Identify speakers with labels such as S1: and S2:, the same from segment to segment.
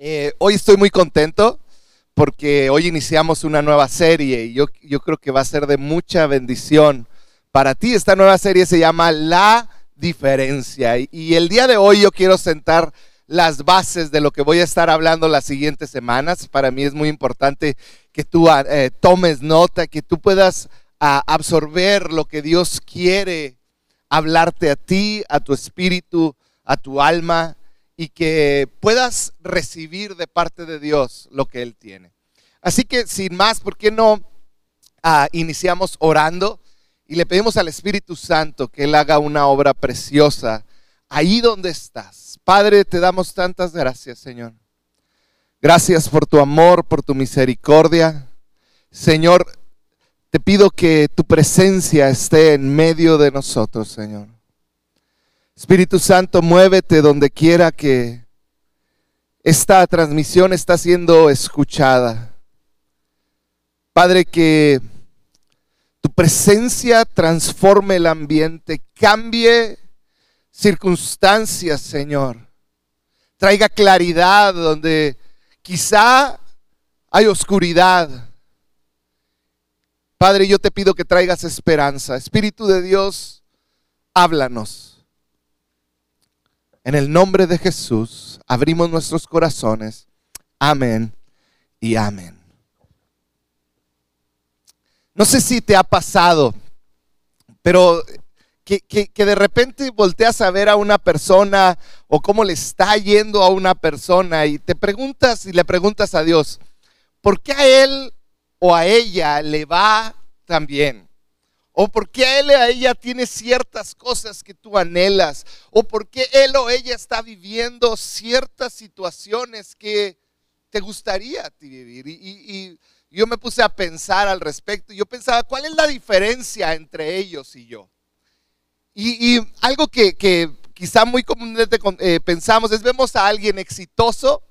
S1: Eh, hoy estoy muy contento porque hoy iniciamos una nueva serie y yo, yo creo que va a ser de mucha bendición para ti. Esta nueva serie se llama La Diferencia y, el día de hoy yo quiero sentar las bases de lo que voy a estar hablando las siguientes semanas. Para mí es muy importante que tú ah, eh, tomes nota, que tú puedas ah, absorber lo que Dios quiere hablarte a ti, a tu espíritu, a tu alma y que puedas recibir de parte de Dios lo que Él tiene. Así que sin más, ¿por qué no ah, iniciamos orando y le pedimos al Espíritu Santo que Él haga una obra preciosa ahí donde estás? Padre, te damos tantas gracias, Señor. Gracias por tu amor, por tu misericordia. Señor, te pido que tu presencia esté en medio de nosotros, Señor. Espíritu Santo, muévete donde quiera que esta transmisión está siendo escuchada. Padre, que tu presencia transforme el ambiente, cambie circunstancias, Señor. Traiga claridad donde quizá hay oscuridad. Padre, yo te pido que traigas esperanza. Espíritu de Dios, háblanos. En el nombre de Jesús abrimos nuestros corazones. Amén y amén. No sé si te ha pasado, pero que, de repente volteas a ver a una persona o cómo le está yendo a una persona y te preguntas y le preguntas a Dios, ¿por qué a él o a ella le va tan bien? ¿O por qué él o ella tiene ciertas cosas que tú anhelas? ¿O por qué él o ella está viviendo ciertas situaciones que te gustaría vivir? Y, yo me puse a pensar al respecto. Yo pensaba, ¿cuál es la diferencia entre ellos y yo? Y, algo que, quizá muy comúnmente eh, pensamos es, vemos a alguien exitoso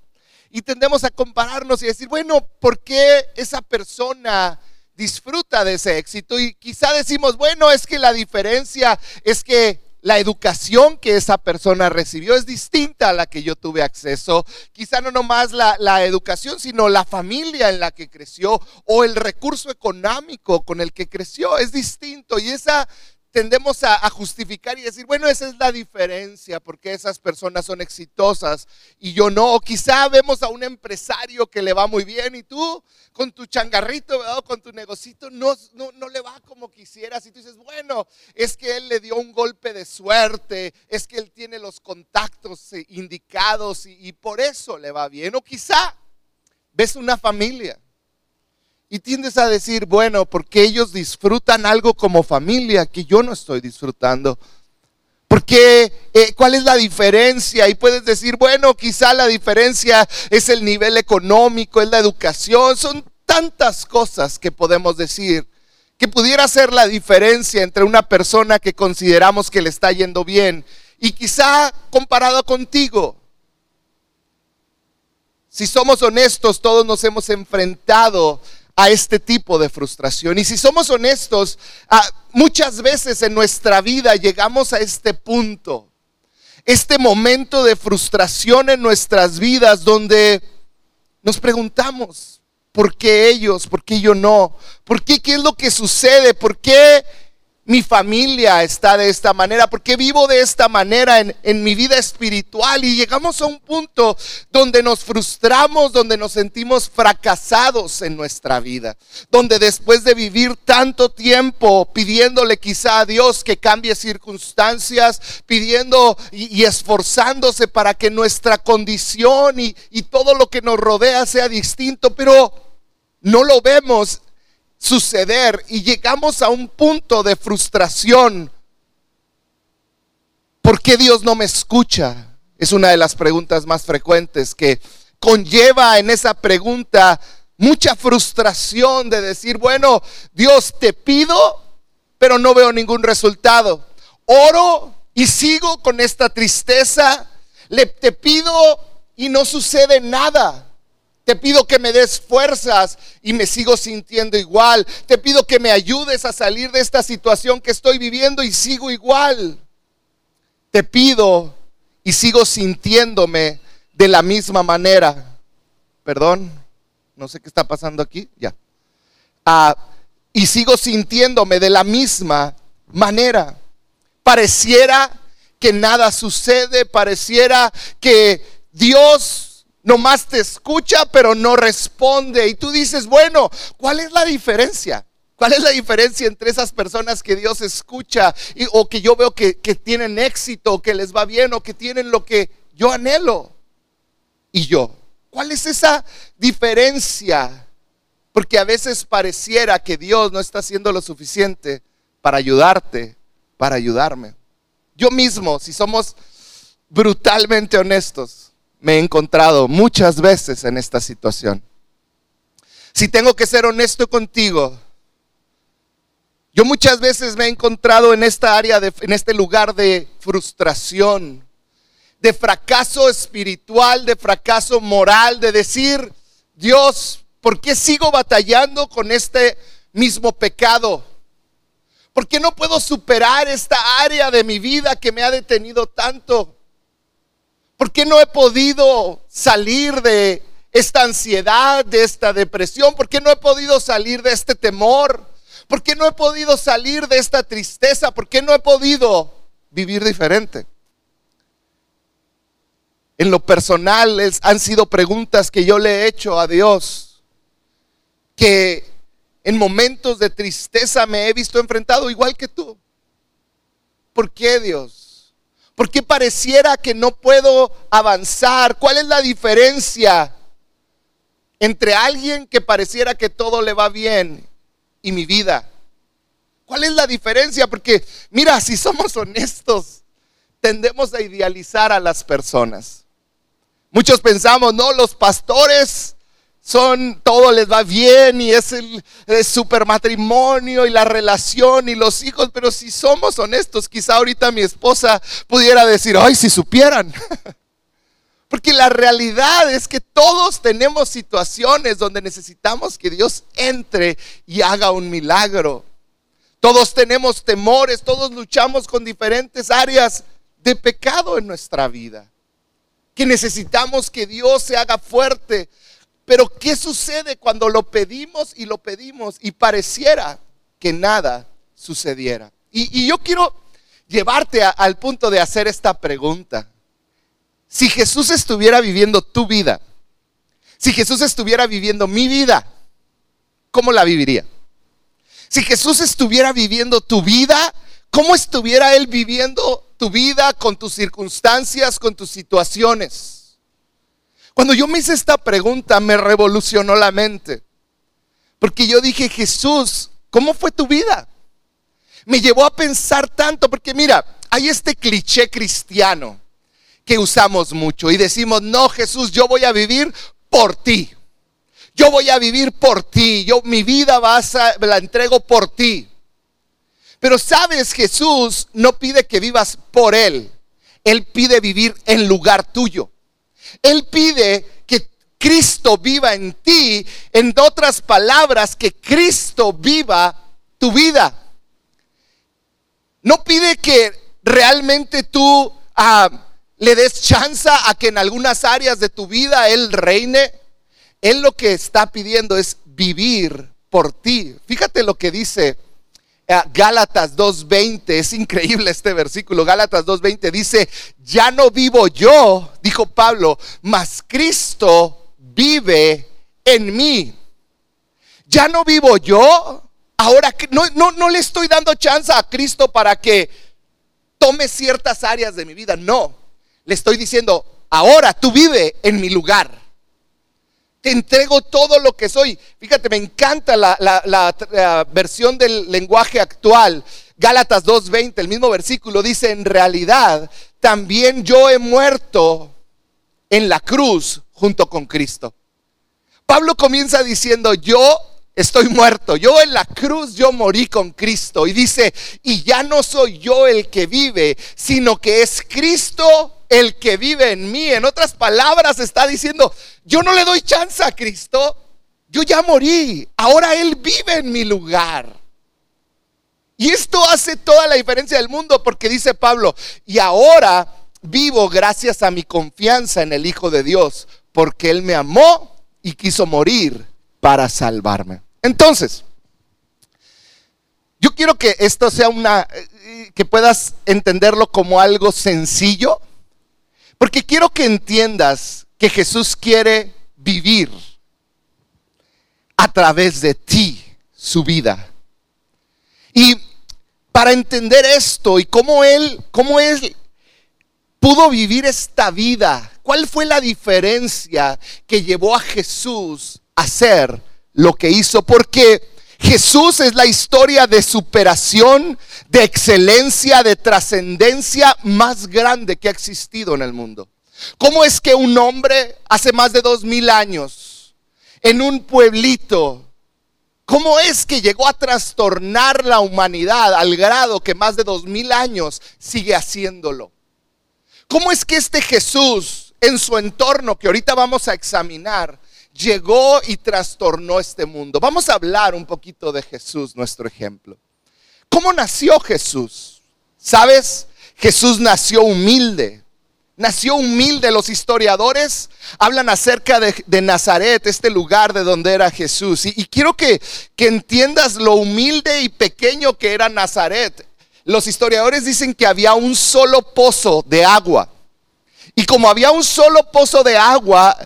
S1: y tendemos a compararnos y decir, bueno, ¿por qué esa persona disfruta de ese éxito y quizá decimos, bueno, es que la diferencia es que la educación que esa persona recibió es distinta a la que yo tuve acceso. Quizá no nomás la, la, educación, sino la familia en la que creció o el recurso económico con el que creció es distinto. Y esa tendemos a, justificar y decir, bueno, esa es la diferencia, porque esas personas son exitosas y yo no. O quizá vemos a un empresario que le va muy bien y tú con tu changarrito, con tu negocito, no, no, le va como quisieras. Y tú dices, bueno, es que él le dio un golpe de suerte, es que él tiene los contactos eh, indicados y por eso le va bien. O quizá ves una familia y tiendes a decir, bueno, porque ellos disfrutan algo como familia que yo no estoy disfrutando. Porque, eh, ¿cuál es la diferencia? Y puedes decir, bueno, quizá la diferencia es el nivel económico, es la educación, son tantas cosas que podemos decir que pudiera ser la diferencia entre una persona que consideramos que le está yendo bien y quizá comparado contigo. Si somos honestos, todos nos hemos enfrentado a este tipo de frustración. Y si somos honestos, ah, muchas veces en nuestra vida llegamos a este punto, este momento de frustración en nuestras vidas donde nos preguntamos, ¿por qué ellos? ¿Por qué yo no? ¿Por qué? ¿Qué es lo que sucede? ¿Por qué mi familia está de esta manera, porque vivo de esta manera en, en, mi vida espiritual y llegamos a un punto donde nos frustramos, donde nos sentimos fracasados en nuestra vida, donde después de vivir tanto tiempo pidiéndole quizá a Dios que cambie circunstancias, pidiendo y, esforzándose para que nuestra condición y, y todo lo que nos rodea sea distinto, pero no lo vemos suceder y llegamos a un punto de frustración. ¿Por qué Dios no me escucha? Es una de las preguntas más frecuentes que conlleva en esa pregunta mucha frustración de decir, bueno, Dios te pido, pero no veo ningún resultado. Oro y sigo con esta tristeza. Le te pido y no sucede nada. Te pido que me des fuerzas y me sigo sintiendo igual. Te pido que me ayudes a salir de esta situación que estoy viviendo y sigo igual. Te pido y sigo sintiéndome de la misma manera. perdón, no sé qué está pasando aquí, ya. Ah, y sigo sintiéndome de la misma manera. Pareciera que nada sucede, pareciera que Dios nomás te escucha pero no responde. Y tú dices, bueno, ¿cuál es la diferencia? ¿Cuál es la diferencia entre esas personas que Dios escucha y, o que yo veo que, que tienen éxito, que les va bien o que tienen lo que yo anhelo? Y yo, ¿cuál es esa diferencia? Porque a veces pareciera que Dios no está haciendo lo suficiente para ayudarte, para ayudarme. Yo mismo, si somos brutalmente honestos, me he encontrado muchas veces en esta situación. Si tengo que ser honesto contigo, yo muchas veces me he encontrado en esta área, en este lugar de frustración, de fracaso espiritual, de fracaso moral, de decir, Dios, ¿Por qué sigo batallando con este mismo pecado? ¿Por qué no puedo superar esta área de mi vida que me ha detenido tanto? ¿Por qué no he podido salir de esta ansiedad, de esta depresión? ¿Por qué no he podido salir de este temor? ¿Por qué no he podido salir de esta tristeza? ¿Por qué no he podido vivir diferente? En lo personal han sido preguntas que yo le he hecho a Dios que en momentos de tristeza me he visto enfrentado igual que tú. ¿Por qué Dios? ¿Por qué pareciera que no puedo avanzar? ¿Cuál es la diferencia entre alguien que pareciera que todo le va bien y mi vida? ¿Cuál es la diferencia? Porque mira, si somos honestos, tendemos a idealizar a las personas. Muchos pensamos, no, los pastores son, todo les va bien y es el, super matrimonio y la relación y los hijos, pero si somos honestos, quizá ahorita mi esposa pudiera decir, ay, si supieran. Porque la realidad es que todos tenemos situaciones donde necesitamos que Dios entre y haga un milagro. Todos tenemos temores, todos luchamos con diferentes áreas de pecado en nuestra vida. Que necesitamos que Dios se haga fuerte pero ¿qué sucede cuando lo pedimos y lo pedimos y pareciera que nada sucediera? Y, yo quiero llevarte al punto de hacer esta pregunta. Si Jesús estuviera viviendo tu vida, si Jesús estuviera viviendo mi vida, ¿cómo la viviría? Si Jesús estuviera viviendo tu vida, ¿cómo estuviera Él viviendo tu vida con tus circunstancias, con tus situaciones? Cuando yo me hice esta pregunta me revolucionó la mente. Porque yo dije, Jesús, ¿cómo fue tu vida? Me llevó a pensar tanto, porque mira, hay este cliché cristiano que usamos mucho y decimos, no, Jesús, yo voy a vivir por ti. Yo voy a vivir por ti. Yo mi vida la entrego por ti. Pero sabes, Jesús no pide que vivas por él. Él pide vivir en lugar tuyo. Él pide que Cristo viva en ti, en otras palabras, que Cristo viva tu vida. No pide que realmente tú ah, le des chance a que en algunas áreas de tu vida Él reine. Él lo que está pidiendo es vivir por ti. Fíjate lo que dice Gálatas 2.20, es increíble este versículo, Gálatas 2.20 dice, ya no vivo yo, dijo Pablo, mas Cristo vive en mí. Ya no vivo yo, ahora no, no, no le estoy dando chance a Cristo para que tome ciertas áreas de mi vida, no, le estoy diciendo, ahora tú vive en mi lugar entrego todo lo que soy. Fíjate, me encanta la, versión del lenguaje actual. Gálatas 2.20, el mismo versículo dice, en realidad también yo he muerto en la cruz junto con Cristo. Pablo comienza diciendo, yo estoy muerto, yo en la cruz yo morí con Cristo. Y dice, y ya no soy yo el que vive, sino que es Cristo el que vive en mí. En otras palabras está diciendo, yo no le doy chance a Cristo, yo ya morí, ahora Él vive en mi lugar. Y esto hace toda la diferencia del mundo porque dice Pablo, y ahora vivo gracias a mi confianza en el Hijo de Dios, porque Él me amó y quiso morir para salvarme. Entonces, yo quiero que esto sea una, eh, que puedas entenderlo como algo sencillo, porque quiero que entiendas que Jesús quiere vivir a través de ti su vida. Y para entender esto y cómo él, cómo él pudo vivir esta vida, cuál fue la diferencia que llevó a Jesús a hacer lo que hizo, porque Jesús es la historia de superación, de excelencia, de trascendencia más grande que ha existido en el mundo. ¿Cómo es que un hombre hace más de dos mil años en un pueblito, cómo es que llegó a trastornar la humanidad al grado que más de dos mil años sigue haciéndolo? ¿Cómo es que este Jesús en su entorno que ahorita vamos a examinar llegó y trastornó este mundo? Vamos a hablar un poquito de Jesús, nuestro ejemplo. ¿Cómo nació Jesús? ¿Sabes? Jesús nació humilde nació humilde. Los historiadores hablan acerca de, Nazaret, este lugar de donde era Jesús. Y, quiero que, que entiendas lo humilde y pequeño que era Nazaret. Los historiadores dicen que había un solo pozo de agua. Y como había un solo pozo de agua,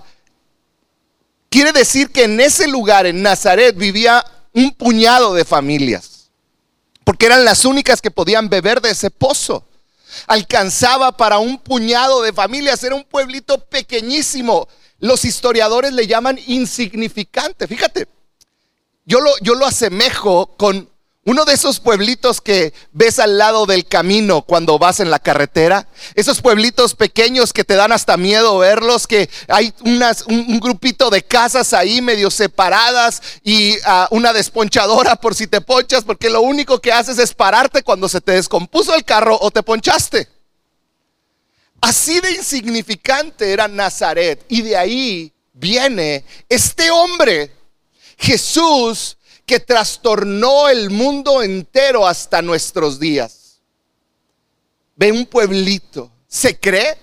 S1: quiere decir que en ese lugar, en Nazaret, vivía un puñado de familias. Porque eran las únicas que podían beber de ese pozo alcanzaba para un puñado de familias, era un pueblito pequeñísimo. Los historiadores le llaman insignificante. Fíjate, yo lo, yo lo asemejo con uno de esos pueblitos que ves al lado del camino cuando vas en la carretera, esos pueblitos pequeños que te dan hasta miedo verlos, que hay un, grupito de casas ahí medio separadas y ah, una desponchadora por si te ponchas, porque lo único que haces es pararte cuando se te descompuso el carro o te ponchaste. Así de insignificante era Nazaret y de ahí viene este hombre, Jesús, que trastornó el mundo entero hasta nuestros días. Ve un pueblito. Se cree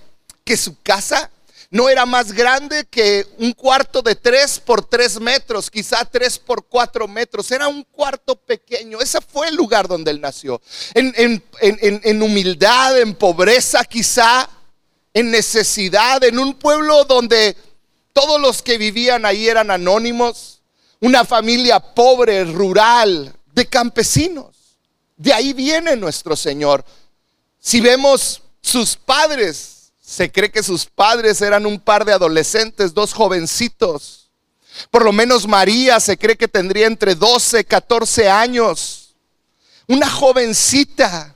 S1: que su casa no era más grande que un cuarto de tres por tres metros, quizá tres por cuatro metros. Era un cuarto pequeño. Ese fue el lugar donde él nació. En, en humildad, en pobreza quizá, en necesidad, en un pueblo donde todos los que vivían ahí eran anónimos una familia pobre, rural, de campesinos. De ahí viene nuestro Señor. Si vemos sus padres, se cree que sus padres eran un par de adolescentes, dos jovencitos. Por lo menos María se cree que tendría entre 12, 14 años. Una jovencita.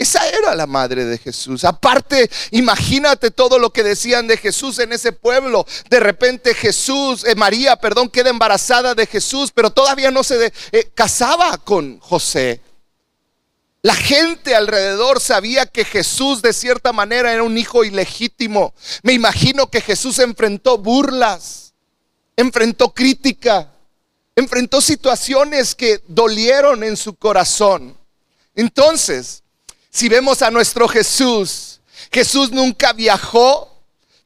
S1: Esa era la madre de Jesús. Aparte, imagínate todo lo que decían de Jesús en ese pueblo. De repente Jesús, eh, María, perdón, queda embarazada de Jesús, pero todavía no se eh, casaba con José. La gente alrededor sabía que Jesús de cierta manera era un hijo ilegítimo. Me imagino que Jesús enfrentó burlas, enfrentó crítica, enfrentó situaciones que dolieron en su corazón. Entonces, si vemos a nuestro Jesús, Jesús nunca viajó,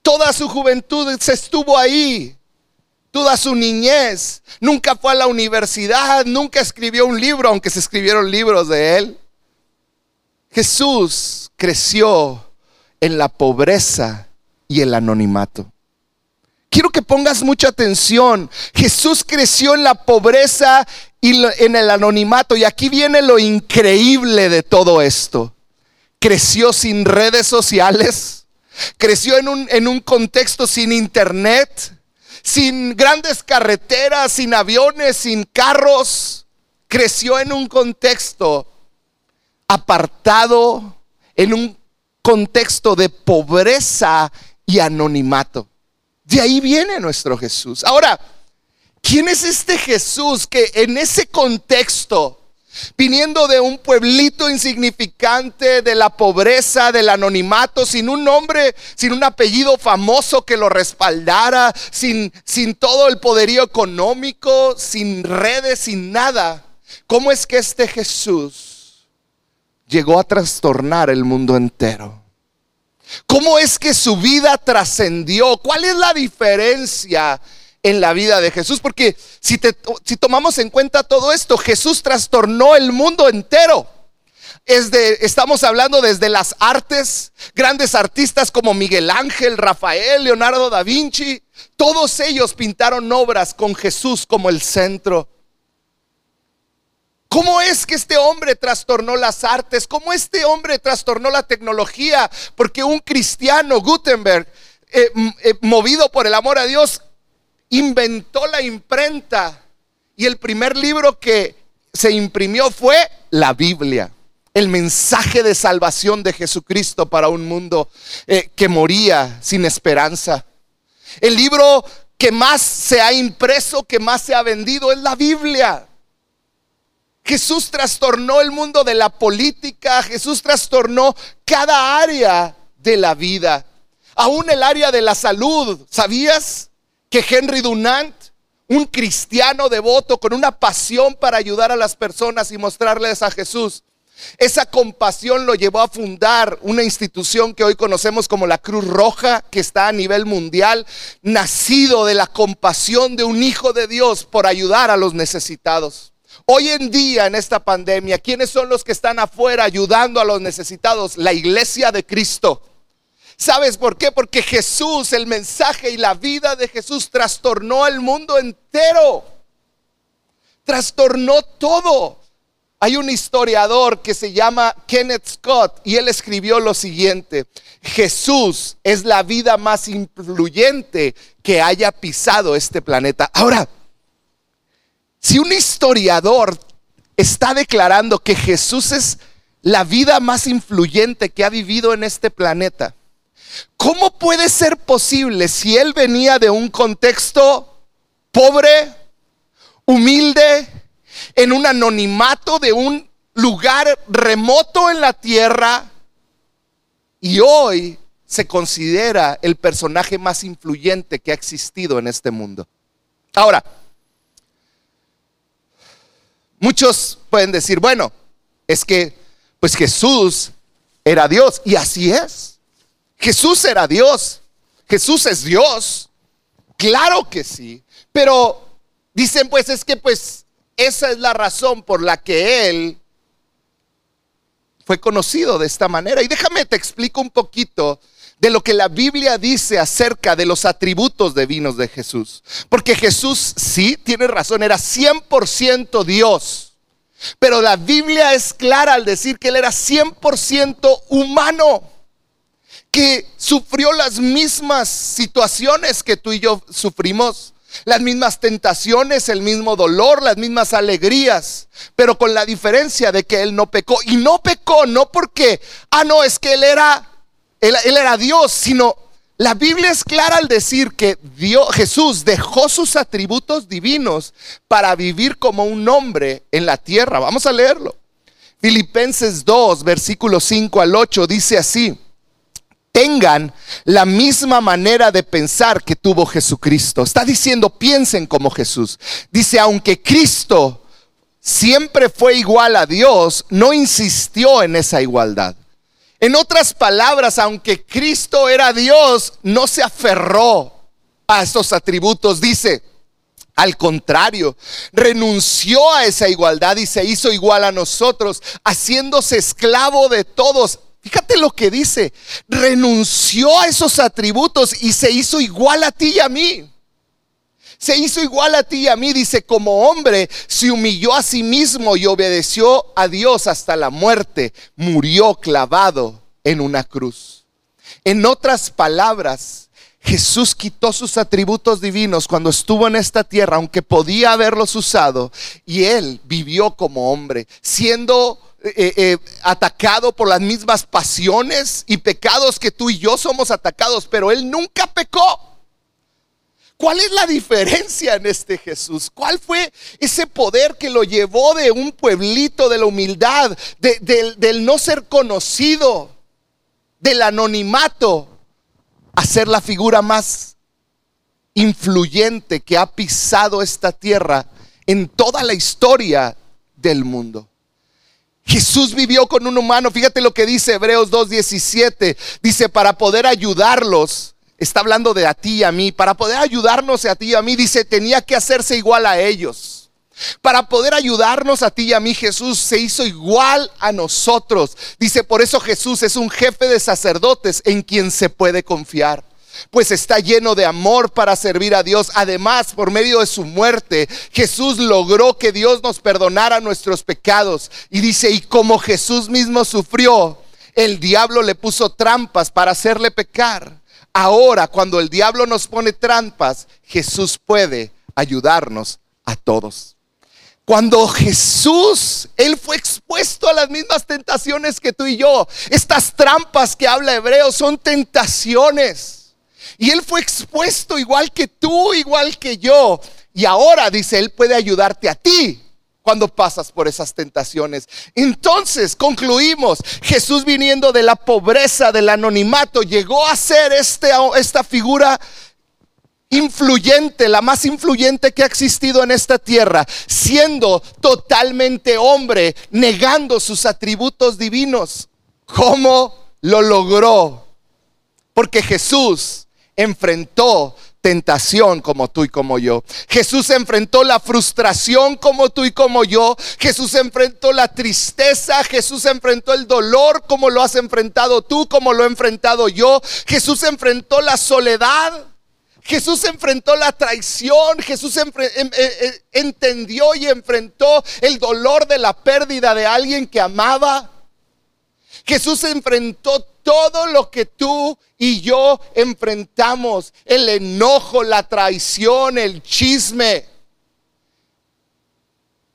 S1: toda su juventud se estuvo ahí, toda su niñez, nunca fue a la universidad, nunca escribió un libro, aunque se escribieron libros de él. Jesús creció en la pobreza y el anonimato. Quiero que pongas mucha atención. Jesús creció en la pobreza y en el anonimato. Y aquí viene lo increíble de todo esto creció sin redes sociales, creció en un, en un contexto sin internet, sin grandes carreteras, sin aviones, sin carros. Creció en un contexto apartado, en un contexto de pobreza y anonimato. De ahí viene nuestro Jesús. Ahora, ¿quién es este Jesús que en ese contexto viniendo de un pueblito insignificante, de la pobreza, del anonimato, sin un nombre, sin un apellido famoso que lo respaldara, sin, sin todo el poderío económico, sin redes, sin nada. ¿Cómo es que este Jesús llegó a trastornar el mundo entero? ¿Cómo es que su vida trascendió? ¿Cuál es la diferencia en la vida de Jesús, porque si, tomamos en cuenta todo esto, Jesús trastornó el mundo entero. Es de, estamos hablando desde las artes, grandes artistas como Miguel Ángel, Rafael, Leonardo da Vinci, todos ellos pintaron obras con Jesús como el centro. ¿Cómo es que este hombre trastornó las artes? ¿Cómo este hombre trastornó la tecnología? Porque un cristiano, Gutenberg, eh, eh, movido por el amor a Dios, inventó la imprenta y el primer libro que se imprimió fue la Biblia, el mensaje de salvación de Jesucristo para un mundo eh, que moría sin esperanza. El libro que más se ha impreso, que más se ha vendido es la Biblia. Jesús trastornó el mundo de la política, Jesús trastornó cada área de la vida, aún el área de la salud. ¿Sabías? Que Henry Dunant, un cristiano devoto con una pasión para ayudar a las personas y mostrarles a Jesús, esa compasión lo llevó a fundar una institución que hoy conocemos como la Cruz Roja, que está a nivel mundial, nacido de la compasión de un Hijo de Dios por ayudar a los necesitados. Hoy en día, en esta pandemia, ¿quiénes son los que están afuera ayudando a los necesitados? La iglesia de Cristo. ¿Sabes por qué? Porque Jesús, el mensaje y la vida de Jesús trastornó el mundo entero. Trastornó todo. Hay un historiador que se llama Kenneth Scott y él escribió lo siguiente. Jesús es la vida más influyente que haya pisado este planeta. Ahora, si un historiador está declarando que Jesús es la vida más influyente que ha vivido en este planeta, ¿Cómo puede ser posible si él venía de un contexto pobre, humilde, en un anonimato de un lugar remoto en la tierra y hoy se considera el personaje más influyente que ha existido en este mundo? Ahora, muchos pueden decir, bueno, es que pues Jesús era Dios y así es. Jesús era Dios. Jesús es Dios. Claro que sí. Pero dicen pues es que pues esa es la razón por la que Él fue conocido de esta manera. Y déjame te explico un poquito de lo que la Biblia dice acerca de los atributos divinos de Jesús. Porque Jesús sí, tiene razón, era 100% Dios. Pero la Biblia es clara al decir que Él era 100% humano que sufrió las mismas situaciones que tú y yo sufrimos, las mismas tentaciones, el mismo dolor, las mismas alegrías, pero con la diferencia de que él no pecó. Y no pecó no porque, ah, no, es que él era, él, era Dios, sino la Biblia es clara al decir que Jesús dejó sus atributos divinos para vivir como un hombre en la tierra. Vamos a leerlo. Filipenses 2, versículo 5 al 8 dice así tengan la misma manera de pensar que tuvo Jesucristo. Está diciendo, piensen como Jesús. Dice, aunque Cristo siempre fue igual a Dios, no insistió en esa igualdad. En otras palabras, aunque Cristo era Dios, no se aferró a esos atributos. Dice, al contrario, renunció a esa igualdad y se hizo igual a nosotros, haciéndose esclavo de todos Fíjate lo que dice, renunció a esos atributos y se hizo igual a ti y a mí. Se hizo igual a ti y a mí, dice, como hombre, se humilló a sí mismo y obedeció a Dios hasta la muerte, murió clavado en una cruz. En otras palabras, Jesús quitó sus atributos divinos cuando estuvo en esta tierra, aunque podía haberlos usado, y él vivió como hombre, siendo eh, eh, atacado por las mismas pasiones y pecados que tú y yo somos atacados, pero él nunca pecó. ¿Cuál es la diferencia en este Jesús? ¿Cuál fue ese poder que lo llevó de un pueblito, de la humildad, del no ser conocido, del anonimato, a ser la figura más influyente que ha pisado esta tierra en toda la historia del mundo? Jesús vivió con un humano. Fíjate lo que dice Hebreos 2.17. Dice, para poder ayudarlos, está hablando de a ti y a mí, para poder ayudarnos a ti y a mí, dice, tenía que hacerse igual a ellos. Para poder ayudarnos a ti y a mí, Jesús se hizo igual a nosotros. Dice, por eso Jesús es un jefe de sacerdotes en quien se puede confiar. Pues está lleno de amor para servir a Dios. Además, por medio de su muerte, Jesús logró que Dios nos perdonara nuestros pecados. Y dice, y como Jesús mismo sufrió, el diablo le puso trampas para hacerle pecar. Ahora, cuando el diablo nos pone trampas, Jesús puede ayudarnos a todos. Cuando Jesús, Él fue expuesto a las mismas tentaciones que tú y yo. Estas trampas que habla Hebreo son tentaciones. Y Él fue expuesto igual que tú, igual que yo. Y ahora, dice, Él puede ayudarte a ti cuando pasas por esas tentaciones. Entonces, concluimos, Jesús viniendo de la pobreza, del anonimato, llegó a ser este, esta figura influyente, la más influyente que ha existido en esta tierra, siendo totalmente hombre, negando sus atributos divinos. ¿Cómo lo logró? Porque Jesús enfrentó tentación como tú y como yo. Jesús enfrentó la frustración como tú y como yo. Jesús enfrentó la tristeza. Jesús enfrentó el dolor como lo has enfrentado tú, como lo he enfrentado yo. Jesús enfrentó la soledad Jesús enfrentó la traición, Jesús em, eh, eh, entendió y enfrentó el dolor de la pérdida de alguien que amaba. Jesús enfrentó todo lo que tú y yo enfrentamos, el enojo, la traición, el chisme,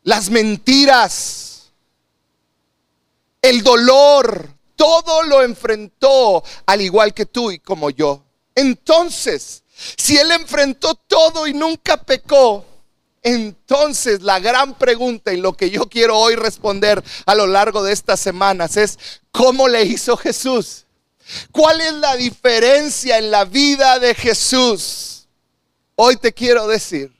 S1: las mentiras, el dolor, todo lo enfrentó al igual que tú y como yo. Entonces, si Él enfrentó todo y nunca pecó, entonces la gran pregunta y lo que yo quiero hoy responder a lo largo de estas semanas es, ¿cómo le hizo Jesús? ¿Cuál es la diferencia en la vida de Jesús? Hoy te quiero decir,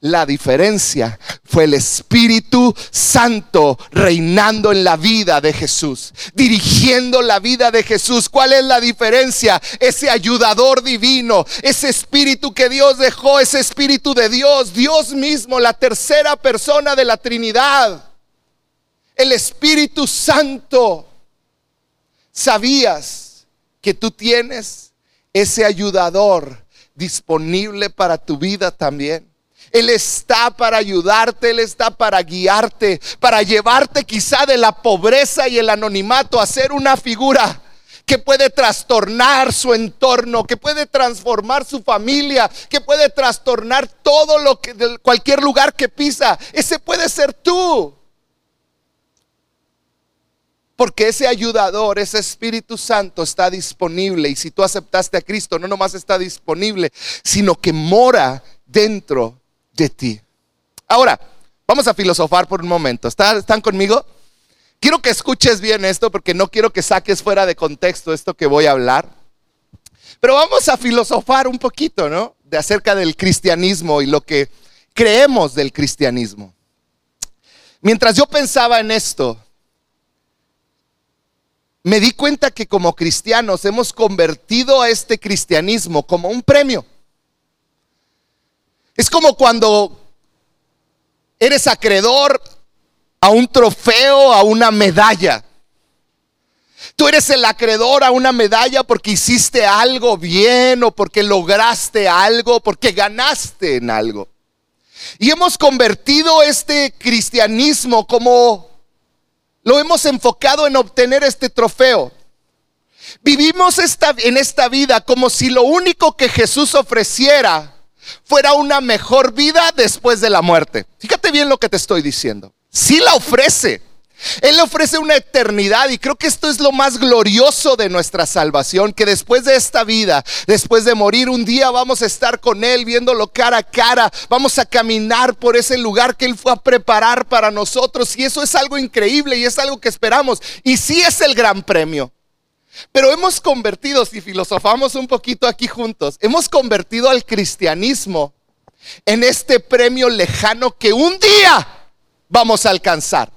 S1: la diferencia fue el Espíritu Santo reinando en la vida de Jesús, dirigiendo la vida de Jesús. ¿Cuál es la diferencia? Ese ayudador divino, ese Espíritu que Dios dejó, ese Espíritu de Dios, Dios mismo, la tercera persona de la Trinidad, el Espíritu Santo. ¿Sabías que tú tienes ese ayudador disponible para tu vida también? Él está para ayudarte, Él está para guiarte, para llevarte quizá de la pobreza y el anonimato a ser una figura que puede trastornar su entorno, que puede transformar su familia, que puede trastornar todo lo que cualquier lugar que pisa. Ese puede ser tú. Porque ese ayudador, ese Espíritu Santo está disponible. Y si tú aceptaste a Cristo, no nomás está disponible, sino que mora dentro Ahora, vamos a filosofar por un momento. ¿Están conmigo? Quiero que escuches bien esto porque no quiero que saques fuera de contexto esto que voy a hablar. Pero vamos a filosofar un poquito, ¿no? De acerca del cristianismo y lo que creemos del cristianismo. Mientras yo pensaba en esto, me di cuenta que como cristianos hemos convertido a este cristianismo como un premio. Es como cuando eres acreedor a un trofeo, a una medalla. Tú eres el acreedor a una medalla porque hiciste algo bien o porque lograste algo, porque ganaste en algo. Y hemos convertido este cristianismo como lo hemos enfocado en obtener este trofeo. Vivimos esta, en esta vida como si lo único que Jesús ofreciera fuera una mejor vida después de la muerte. Fíjate bien lo que te estoy diciendo. Sí la ofrece. Él le ofrece una eternidad y creo que esto es lo más glorioso de nuestra salvación, que después de esta vida, después de morir, un día vamos a estar con Él viéndolo cara a cara, vamos a caminar por ese lugar que Él fue a preparar para nosotros y eso es algo increíble y es algo que esperamos y sí es el gran premio. Pero hemos convertido, si filosofamos un poquito aquí juntos, hemos convertido al cristianismo en este premio lejano que un día vamos a alcanzar.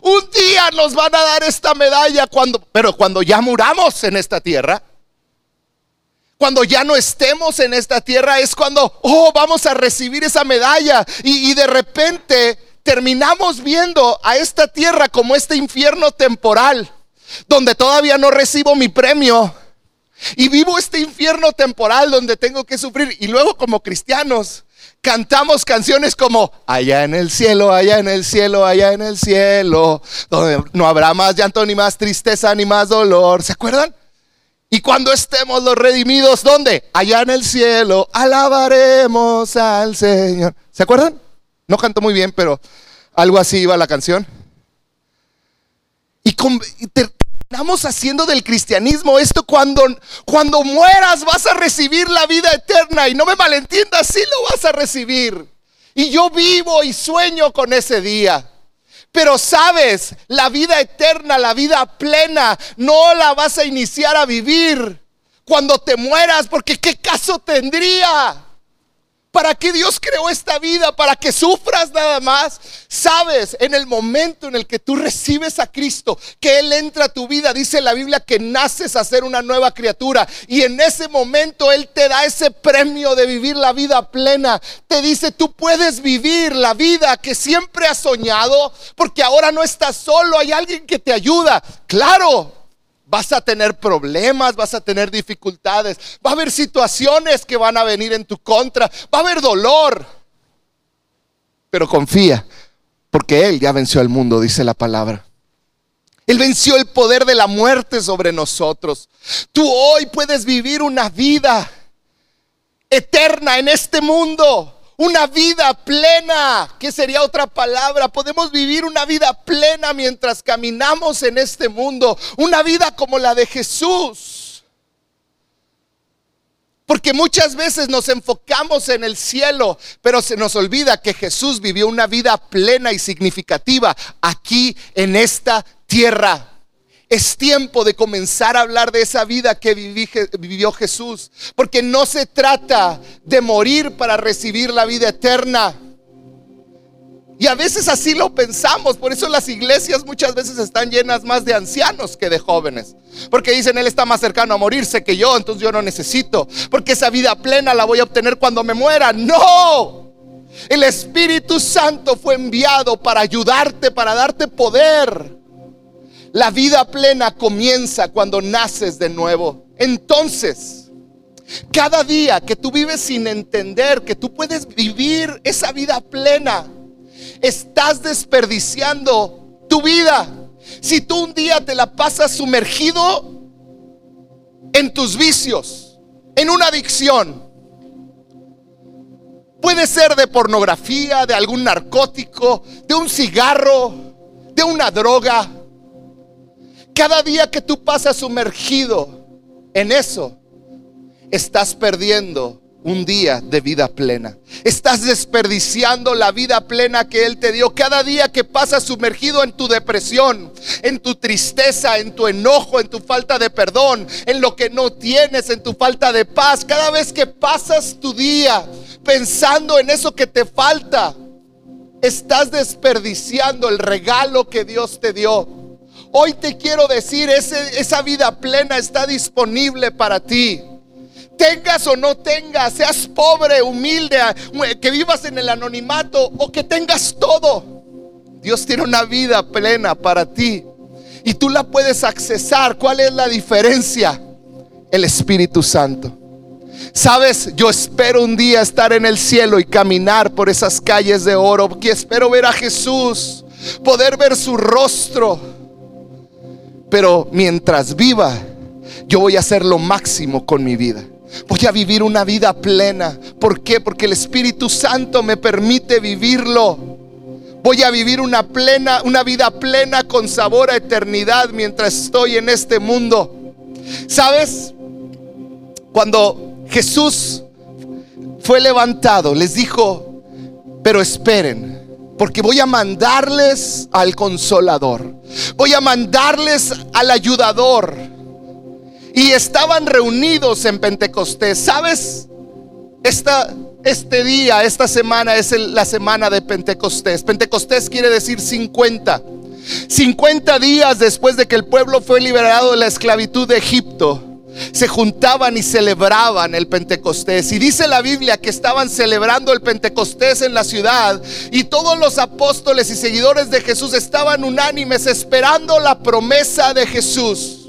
S1: Un día nos van a dar esta medalla cuando, pero cuando ya muramos en esta tierra, cuando ya no estemos en esta tierra, es cuando, oh, vamos a recibir esa medalla. Y, y de repente terminamos viendo a esta tierra como este infierno temporal, donde todavía no recibo mi premio. Y vivo este infierno temporal donde tengo que sufrir. Y luego como cristianos cantamos canciones como allá en el cielo, allá en el cielo, allá en el cielo, donde no habrá más llanto, ni más tristeza, ni más dolor. ¿Se acuerdan? Y cuando estemos los redimidos, ¿dónde? Allá en el cielo, alabaremos al Señor. ¿Se acuerdan? No canto muy bien, pero algo así iba la canción. Y, terminamos haciendo del cristianismo esto cuando, cuando mueras vas a recibir la vida eterna. Y no me malentiendas, sí lo vas a recibir. Y yo vivo y sueño con ese día. Pero sabes, la vida eterna, la vida plena, no la vas a iniciar a vivir cuando te mueras, porque ¿qué caso tendría? ¿Para qué Dios creó esta vida? ¿Para que sufras nada más? Sabes, en el momento en el que tú recibes a Cristo, que Él entra a tu vida, dice la Biblia que naces a ser una nueva criatura. Y en ese momento Él te da ese premio de vivir la vida plena. Te dice, tú puedes vivir la vida que siempre has soñado, porque ahora no estás solo, hay alguien que te ayuda. Claro, Vas a tener problemas, vas a tener dificultades, va a haber situaciones que van a venir en tu contra, va a haber dolor. Pero confía, porque Él ya venció al mundo, dice la palabra. Él venció el poder de la muerte sobre nosotros. Tú hoy puedes vivir una vida eterna en este mundo una vida plena. ¿Qué sería otra palabra? Podemos vivir una vida plena mientras caminamos en este mundo. Una vida como la de Jesús. Porque muchas veces nos enfocamos en el cielo, pero se nos olvida que Jesús vivió una vida plena y significativa aquí en esta tierra. Es tiempo de comenzar a hablar de esa vida que vivió Jesús. Porque no se trata de morir para recibir la vida eterna. Y a veces así lo pensamos. Por eso las iglesias muchas veces están llenas más de ancianos que de jóvenes. Porque dicen, Él está más cercano a morirse que yo, entonces yo no necesito. Porque esa vida plena la voy a obtener cuando me muera. No. El Espíritu Santo fue enviado para ayudarte, para darte poder la vida plena comienza cuando naces de nuevo. Entonces, cada día que tú vives sin entender que tú puedes vivir esa vida plena, estás desperdiciando tu vida. Si tú un día te la pasas sumergido en tus vicios, en una adicción, puede ser de pornografía, de algún narcótico, de un cigarro, de una droga, cada día que tú pasas sumergido en eso, estás perdiendo un día de vida plena. Estás desperdiciando la vida plena que Él te dio. Cada día que pasas sumergido en tu depresión, en tu tristeza, en tu enojo, en tu falta de perdón, en lo que no tienes, en tu falta de paz. Cada vez que pasas tu día pensando en eso que te falta, estás desperdiciando el regalo que Dios te dio. Hoy te quiero decir, esa vida plena está disponible para ti. Tengas o no tengas, seas pobre, humilde, que vivas en el anonimato o que tengas todo. Dios tiene una vida plena para ti y tú la puedes accesar. ¿Cuál es la diferencia? El Espíritu Santo. Sabes, yo espero un día estar en el cielo y caminar por esas calles de oro, porque espero ver a Jesús, poder ver su rostro pero mientras viva, yo voy a hacer lo máximo con mi vida. Voy a vivir una vida plena. ¿Por qué? Porque el Espíritu Santo me permite vivirlo. Voy a vivir una plena, una vida plena con sabor a eternidad mientras estoy en este mundo. ¿Sabes? Cuando Jesús fue levantado, les dijo, pero esperen, porque voy a mandarles al consolador. Voy a mandarles al ayudador. Y estaban reunidos en Pentecostés. ¿Sabes? Esta, este día, esta semana es la semana de Pentecostés. Pentecostés quiere decir 50. 50 días después de que el pueblo fue liberado de la esclavitud de Egipto. Se juntaban y celebraban el Pentecostés. Y dice la Biblia que estaban celebrando el Pentecostés en la ciudad y todos los apóstoles y seguidores de Jesús estaban unánimes esperando la promesa de Jesús.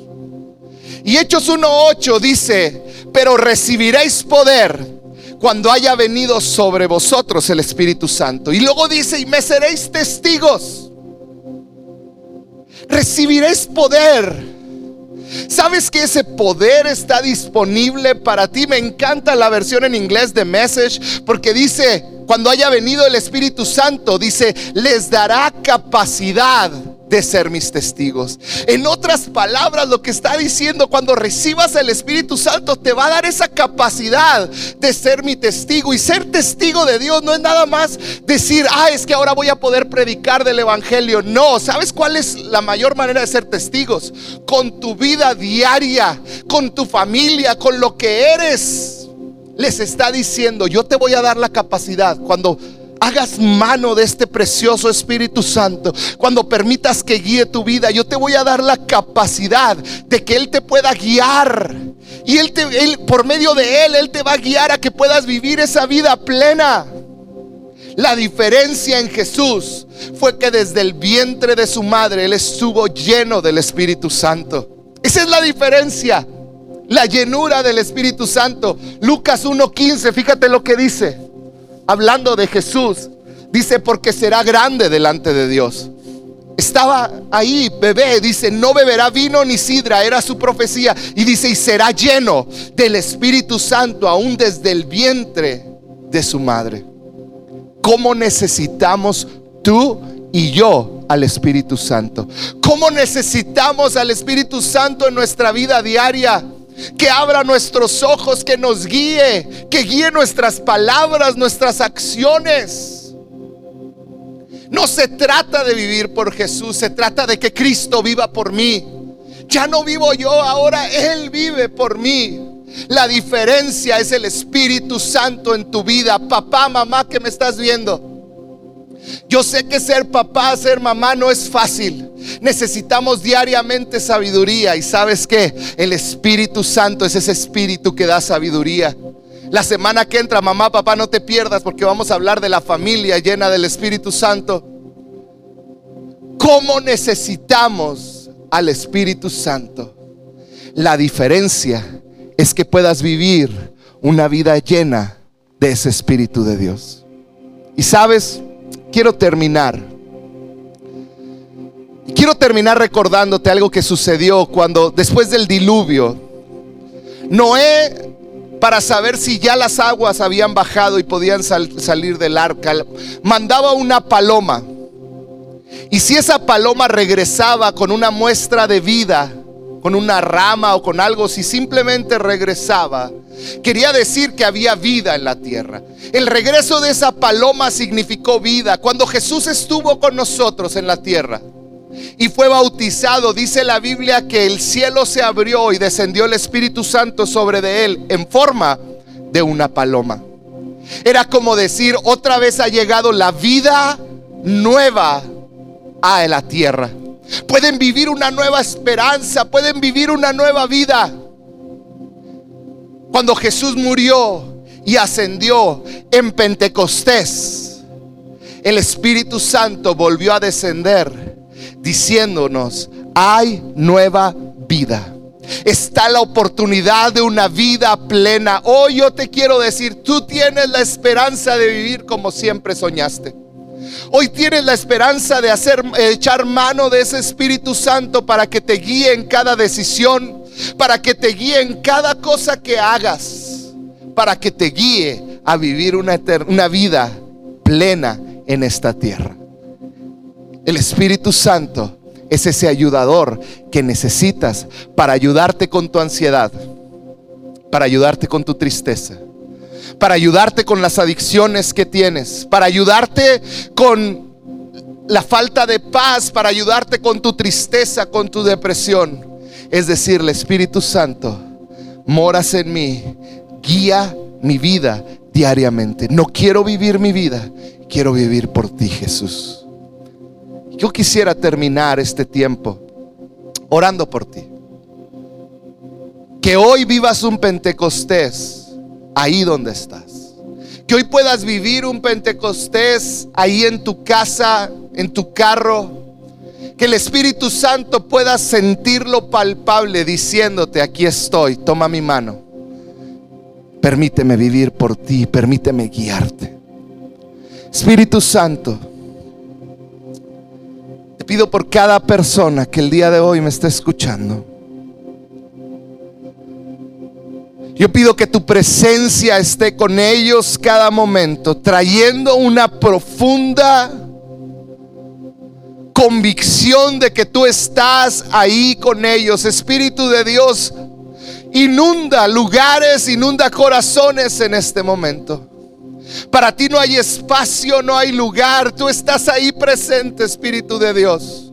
S1: Y Hechos 1.8 dice, pero recibiréis poder cuando haya venido sobre vosotros el Espíritu Santo. Y luego dice, y me seréis testigos. Recibiréis poder ¿Sabes que ese poder está disponible para ti? Me encanta la versión en inglés de Message porque dice, cuando haya venido el Espíritu Santo, dice, les dará capacidad de ser mis testigos. En otras palabras, lo que está diciendo, cuando recibas el Espíritu Santo, te va a dar esa capacidad de ser mi testigo. Y ser testigo de Dios no es nada más decir, ah, es que ahora voy a poder predicar del Evangelio. No, ¿sabes cuál es la mayor manera de ser testigos? Con tu vida diaria, con tu familia, con lo que eres. Les está diciendo, yo te voy a dar la capacidad cuando hagas mano de este precioso Espíritu Santo, cuando permitas que guíe tu vida, yo te voy a dar la capacidad de que Él te pueda guiar. Y él, te, por medio de Él, Él te va a guiar a que puedas vivir esa vida plena. La diferencia en Jesús fue que desde el vientre de su madre Él estuvo lleno del Espíritu Santo. Esa es la diferencia. La llenura del Espíritu Santo. Lucas 1.15, fíjate lo que dice hablando de Jesús, dice, porque será grande delante de Dios. Estaba ahí, bebé, dice, no beberá vino ni sidra, era su profecía. Y dice, y será lleno del Espíritu Santo aún desde el vientre de su madre. ¿Cómo necesitamos tú y yo al Espíritu Santo? ¿Cómo necesitamos al Espíritu Santo en nuestra vida diaria? Que abra nuestros ojos, que nos guíe, que guíe nuestras palabras, nuestras acciones. No se trata de vivir por Jesús, se trata de que Cristo viva por mí. Ya no vivo yo, ahora Él vive por mí. La diferencia es el Espíritu Santo en tu vida. Papá, mamá que me estás viendo. Yo sé que ser papá, ser mamá no es fácil. Necesitamos diariamente sabiduría y sabes que el Espíritu Santo es ese espíritu que da sabiduría. La semana que entra, mamá, papá, no te pierdas porque vamos a hablar de la familia llena del Espíritu Santo. ¿Cómo necesitamos al Espíritu Santo? La diferencia es que puedas vivir una vida llena de ese Espíritu de Dios. Y sabes, quiero terminar. Quiero terminar recordándote algo que sucedió cuando después del diluvio, Noé, para saber si ya las aguas habían bajado y podían salir del arca, mandaba una paloma. Y si esa paloma regresaba con una muestra de vida, con una rama o con algo, si simplemente regresaba, quería decir que había vida en la tierra. El regreso de esa paloma significó vida. Cuando Jesús estuvo con nosotros en la tierra y fue bautizado, dice la Biblia que el cielo se abrió y descendió el Espíritu Santo sobre de él en forma de una paloma. Era como decir, otra vez ha llegado la vida nueva a la tierra. Pueden vivir una nueva esperanza, pueden vivir una nueva vida. Cuando Jesús murió y ascendió en Pentecostés, el Espíritu Santo volvió a descender diciéndonos, hay nueva vida. Está la oportunidad de una vida plena. Hoy yo te quiero decir, tú tienes la esperanza de vivir como siempre soñaste. Hoy tienes la esperanza de hacer echar mano de ese Espíritu Santo para que te guíe en cada decisión, para que te guíe en cada cosa que hagas, para que te guíe a vivir una, una vida plena en esta tierra. El Espíritu Santo es ese ayudador que necesitas para ayudarte con tu ansiedad, para ayudarte con tu tristeza, para ayudarte con las adicciones que tienes, para ayudarte con la falta de paz, para ayudarte con tu tristeza, con tu depresión. Es decir, el Espíritu Santo, moras en mí, guía mi vida diariamente. No quiero vivir mi vida, quiero vivir por ti, Jesús. Yo quisiera terminar este tiempo orando por ti. Que hoy vivas un Pentecostés ahí donde estás. Que hoy puedas vivir un Pentecostés ahí en tu casa, en tu carro. Que el Espíritu Santo pueda sentirlo palpable diciéndote, aquí estoy, toma mi mano. Permíteme vivir por ti, permíteme guiarte. Espíritu Santo, pido por cada persona que el día de hoy me esté escuchando. Yo pido que tu presencia esté con ellos cada momento, trayendo una profunda convicción de que tú estás ahí con ellos. Espíritu de Dios, inunda lugares, inunda corazones en este momento. Para ti no hay espacio, no hay lugar. Tú estás ahí presente, Espíritu de Dios.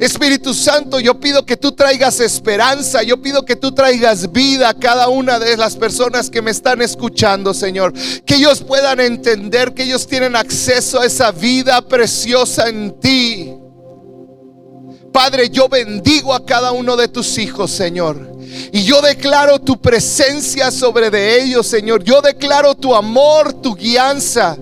S1: Espíritu Santo, yo pido que tú traigas esperanza, yo pido que tú traigas vida a cada una de las personas que me están escuchando, Señor. Que ellos puedan entender que ellos tienen acceso a esa vida preciosa en ti. Padre, yo bendigo a cada uno de tus hijos, Señor. Y yo declaro tu presencia sobre de ellos, Señor. Yo declaro tu amor, tu guianza.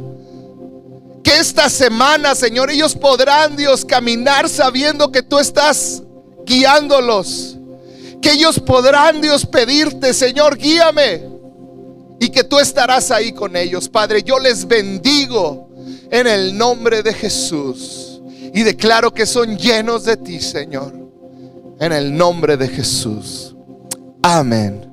S1: Que esta semana, Señor, ellos podrán, Dios, caminar sabiendo que tú estás guiándolos. Que ellos podrán, Dios, pedirte, Señor, guíame. Y que tú estarás ahí con ellos, Padre. Yo les bendigo en el nombre de Jesús. Y declaro que son llenos de ti, Señor. En el nombre de Jesús. Amén